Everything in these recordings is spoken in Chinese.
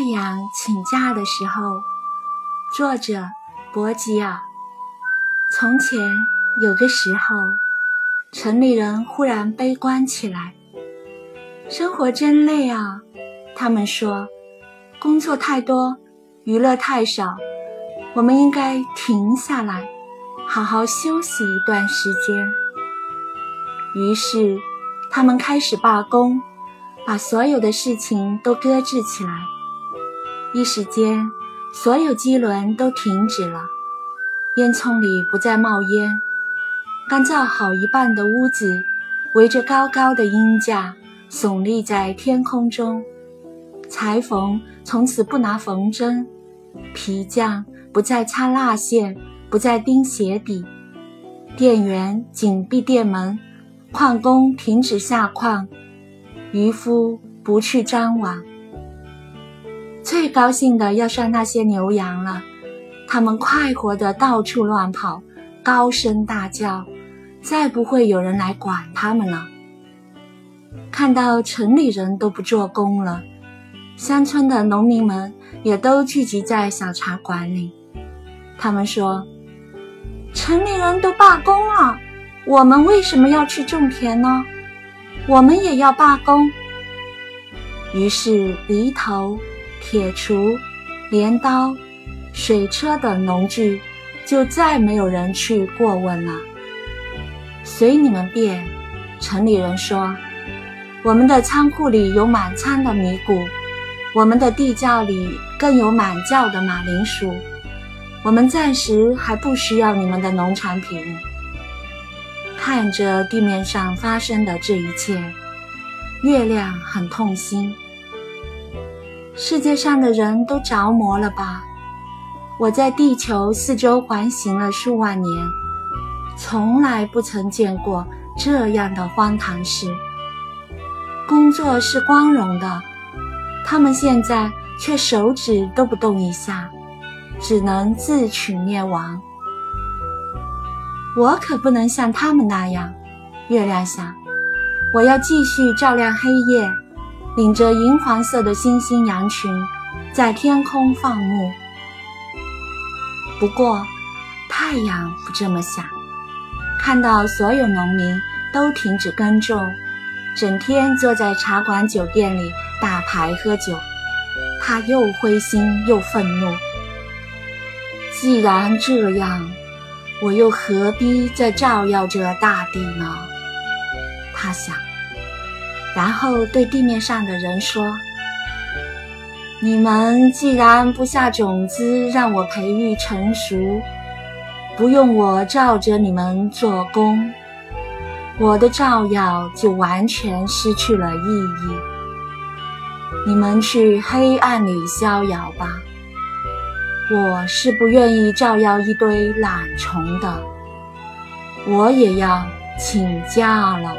太阳请假的时候，作者博吉尔。从前有个时候，城里人忽然悲观起来，生活真累啊！他们说，工作太多，娱乐太少，我们应该停下来，好好休息一段时间。于是，他们开始罢工，把所有的事情都搁置起来。一时间，所有机轮都停止了，烟囱里不再冒烟，干燥好一半的屋子围着高高的鹰架耸立在天空中。裁缝从此不拿缝针，皮匠不再擦蜡线，不再钉鞋底，店员紧闭店门，矿工停止下矿，渔夫不去张网。最高兴的要算那些牛羊了，它们快活的到处乱跑，高声大叫，再不会有人来管它们了。看到城里人都不做工了，乡村的农民们也都聚集在小茶馆里。他们说：“城里人都罢工了，我们为什么要去种田呢？我们也要罢工。”于是犁头。铁锄、镰刀、水车等农具，就再没有人去过问了。随你们便。城里人说：“我们的仓库里有满仓的米谷，我们的地窖里更有满窖的马铃薯。我们暂时还不需要你们的农产品。”看着地面上发生的这一切，月亮很痛心。世界上的人都着魔了吧？我在地球四周环行了数万年，从来不曾见过这样的荒唐事。工作是光荣的，他们现在却手指都不动一下，只能自取灭亡。我可不能像他们那样。月亮想，我要继续照亮黑夜。领着银黄色的星星羊群，在天空放牧。不过，太阳不这么想。看到所有农民都停止耕种，整天坐在茶馆酒店里打牌喝酒，他又灰心又愤怒。既然这样，我又何必再照耀着大地呢？他想。然后对地面上的人说：“你们既然不下种子让我培育成熟，不用我照着你们做工，我的照耀就完全失去了意义。你们去黑暗里逍遥吧。我是不愿意照耀一堆懒虫的，我也要请假了。”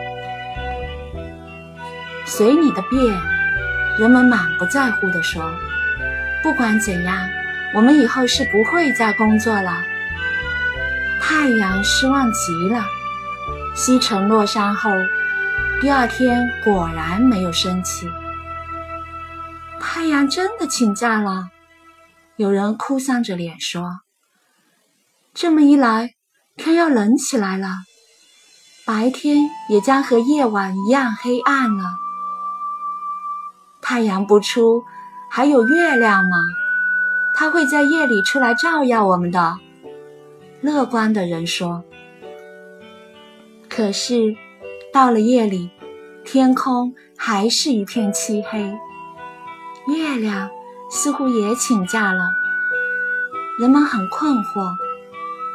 随你的便，人们满不在乎地说：“不管怎样，我们以后是不会再工作了。”太阳失望极了。西沉落山后，第二天果然没有升起。太阳真的请假了。有人哭丧着脸说：“这么一来，天要冷起来了，白天也将和夜晚一样黑暗了。”太阳不出，还有月亮吗？它会在夜里出来照耀我们的。乐观的人说。可是，到了夜里，天空还是一片漆黑，月亮似乎也请假了。人们很困惑，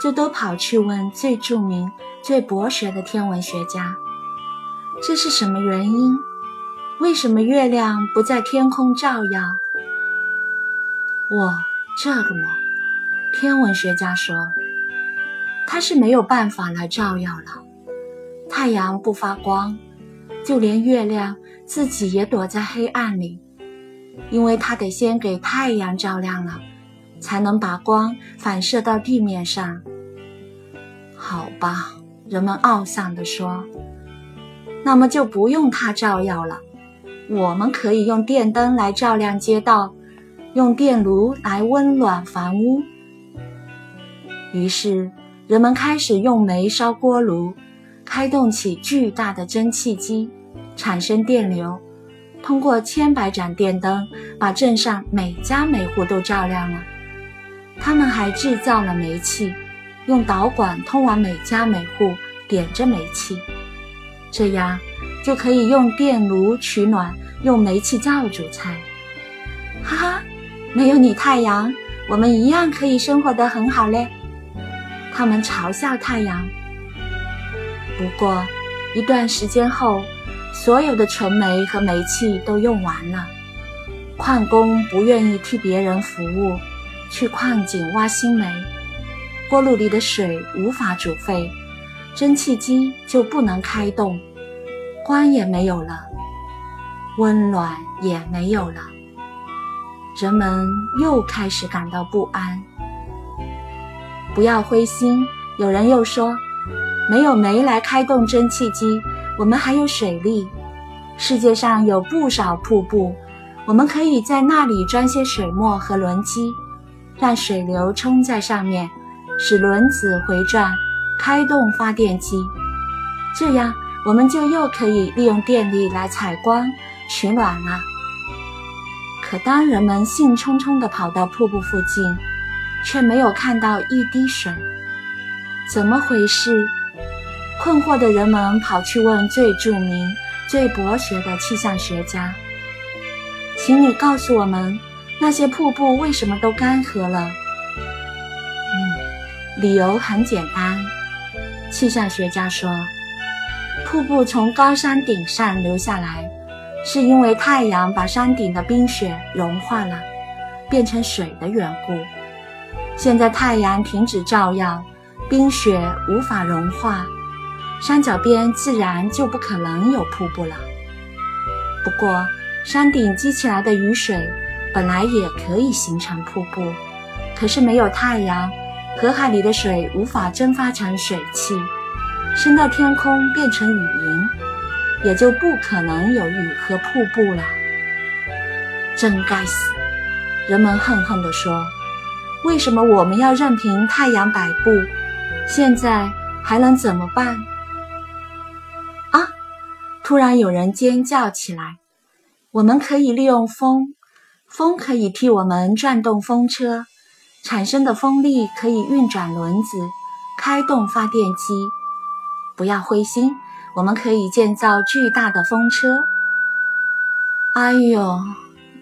就都跑去问最著名、最博学的天文学家：这是什么原因？为什么月亮不在天空照耀？我这个嘛，天文学家说，它是没有办法来照耀了。太阳不发光，就连月亮自己也躲在黑暗里，因为它得先给太阳照亮了，才能把光反射到地面上。好吧，人们懊丧地说，那么就不用它照耀了。我们可以用电灯来照亮街道，用电炉来温暖房屋。于是，人们开始用煤烧锅炉，开动起巨大的蒸汽机，产生电流，通过千百盏电灯，把镇上每家每户都照亮了。他们还制造了煤气，用导管通往每家每户，点着煤气，这样就可以用电炉取暖，用煤气灶煮菜。哈哈，没有你太阳，我们一样可以生活得很好嘞。他们嘲笑太阳。不过，一段时间后，所有的纯煤和煤气都用完了。矿工不愿意替别人服务，去矿井挖新煤，锅炉里的水无法煮沸，蒸汽机就不能开动，光也没有了，温暖也没有了，人们又开始感到不安。不要灰心，有人又说，没有煤来开动蒸汽机，我们还有水利。世界上有不少瀑布，我们可以在那里装些水墨和轮机，让水流冲在上面，使轮子回转，开动发电机。这样，我们就又可以利用电力来采光、取暖了。可当人们兴冲冲地跑到瀑布附近，却没有看到一滴水，怎么回事？困惑的人们跑去问最著名、最博学的气象学家：“请你告诉我们，那些瀑布为什么都干涸了？”嗯，理由很简单。气象学家说：“瀑布从高山顶上流下来，是因为太阳把山顶的冰雪融化了，变成水的缘故。”现在太阳停止照耀，冰雪无法融化，山脚边自然就不可能有瀑布了。不过，山顶积起来的雨水本来也可以形成瀑布，可是没有太阳，河海里的水无法蒸发成水汽，升到天空变成雨云，也就不可能有雨和瀑布了。真该死！人们恨恨地说。为什么我们要任凭太阳摆布？现在还能怎么办？啊！突然有人尖叫起来：“我们可以利用风，风可以替我们转动风车，产生的风力可以运转轮子，开动发电机。不要灰心，我们可以建造巨大的风车。”哎呦！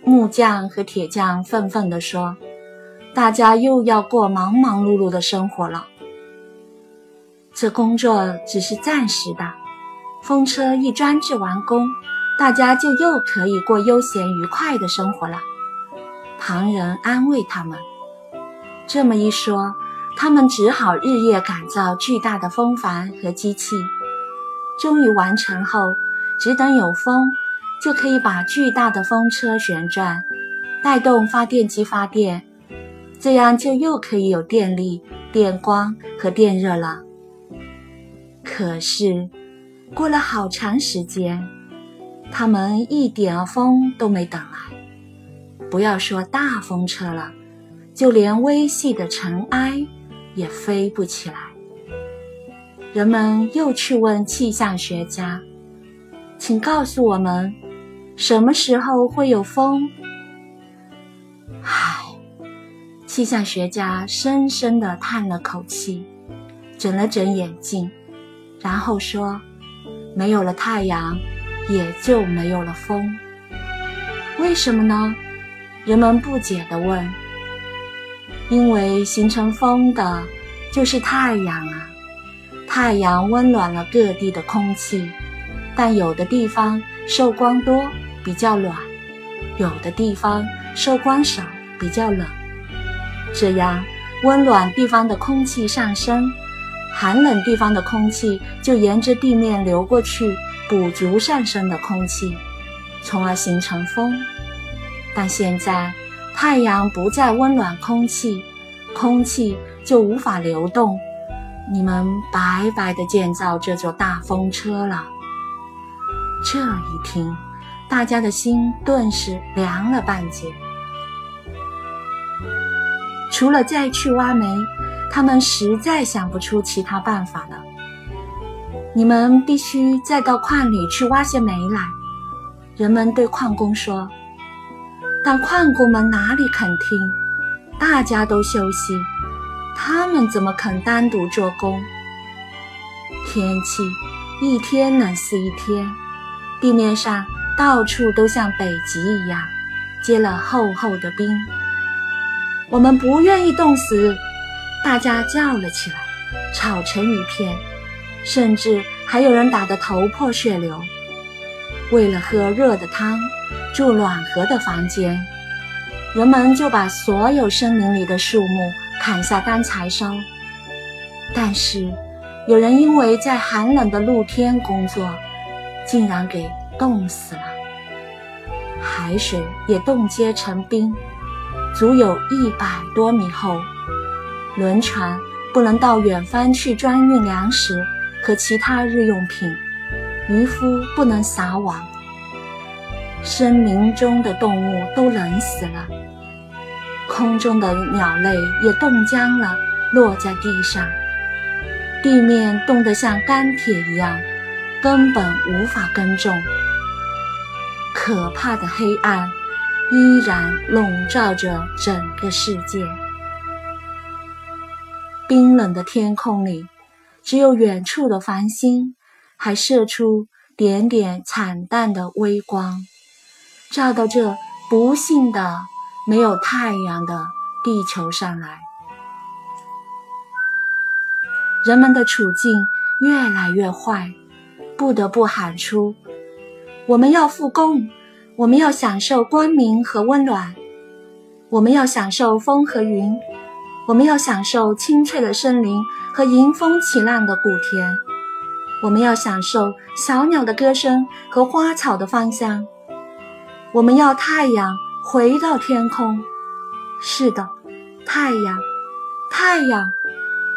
木匠和铁匠愤愤地说。大家又要过忙忙碌碌的生活了。这工作只是暂时的，风车一装置完工，大家就又可以过悠闲愉快的生活了。旁人安慰他们，这么一说，他们只好日夜赶造巨大的风帆和机器。终于完成后，只等有风，就可以把巨大的风车旋转，带动发电机发电。这样就又可以有电力、电光和电热了。可是，过了好长时间，他们一点风都没等来。不要说大风车了，就连微细的尘埃也飞不起来。人们又去问气象学家：“请告诉我们，什么时候会有风？”唉。气象学家深深地叹了口气，整了整眼镜，然后说：“没有了太阳，也就没有了风。为什么呢？”人们不解地问。“因为形成风的就是太阳啊！太阳温暖了各地的空气，但有的地方受光多，比较暖；有的地方受光少，比较冷。”这样，温暖地方的空气上升，寒冷地方的空气就沿着地面流过去，补足上升的空气，从而形成风。但现在太阳不再温暖空气，空气就无法流动，你们白白的建造这座大风车了。这一听，大家的心顿时凉了半截。除了再去挖煤，他们实在想不出其他办法了。你们必须再到矿里去挖些煤来。人们对矿工说，但矿工们哪里肯听？大家都休息，他们怎么肯单独做工？天气一天冷似一天，地面上到处都像北极一样结了厚厚的冰。我们不愿意冻死，大家叫了起来，吵成一片，甚至还有人打得头破血流。为了喝热的汤，住暖和的房间，人们就把所有森林里的树木砍下当柴烧。但是，有人因为在寒冷的露天工作，竟然给冻死了。海水也冻结成冰，足有一百多米厚。轮船不能到远方去装运粮食和其他日用品。渔夫不能撒网，森林中的动物都冷死了，空中的鸟类也冻僵了，落在地上，地面冻得像钢铁一样，根本无法耕种。可怕的黑暗依然笼罩着整个世界，冰冷的天空里，只有远处的繁星。还射出点点惨淡的微光，照到这不幸的没有太阳的地球上来。人们的处境越来越坏，不得不喊出：“我们要复工，我们要享受光明和温暖，我们要享受风和云，我们要享受清脆的森林和迎风起浪的谷田。”我们要享受小鸟的歌声和花草的芳香。我们要太阳回到天空。是的，太阳，太阳，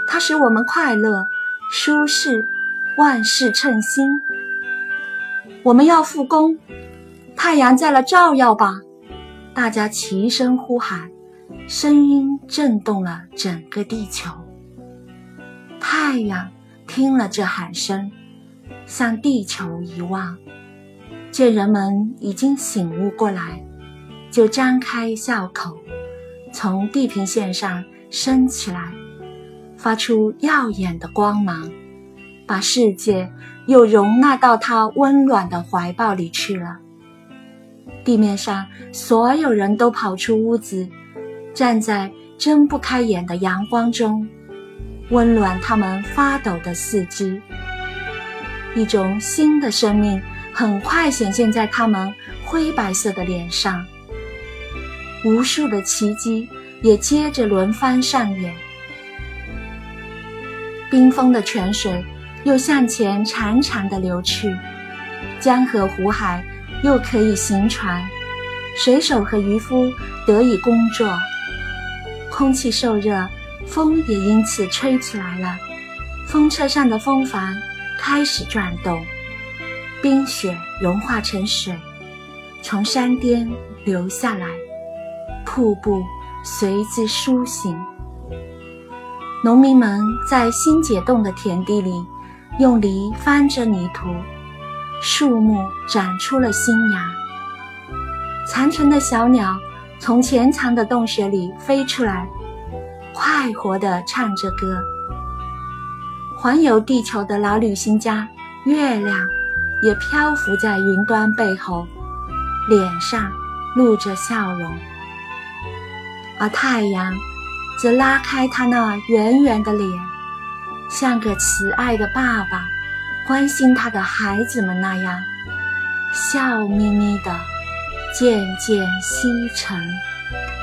它使我们快乐、舒适，万事称心。我们要复工，太阳再来照耀吧！大家齐声呼喊，声音震动了整个地球。太阳听了这喊声。向地球一望，见人们已经醒悟过来，就张开笑口，从地平线上升起来，发出耀眼的光芒，把世界又容纳到它温暖的怀抱里去了。地面上所有人都跑出屋子，站在睁不开眼的阳光中，温暖他们发抖的四肢。一种新的生命很快显现在他们灰白色的脸上，无数的奇迹也接着轮番上演。冰封的泉水又向前潺潺地流去，江河湖海又可以行船，水手和渔夫得以工作。空气受热，风也因此吹起来了，风车上的风帆。开始转动，冰雪融化成水，从山巅流下来，瀑布随之苏醒。农民们在新解冻的田地里用犁翻着泥土，树木长出了新芽。残存的小鸟从潜藏的洞穴里飞出来，快活地唱着歌。环游地球的老旅行家，月亮也漂浮在云端背后，脸上露着笑容；而太阳则拉开他那圆圆的脸，像个慈爱的爸爸，关心他的孩子们那样，笑眯眯的渐渐西沉。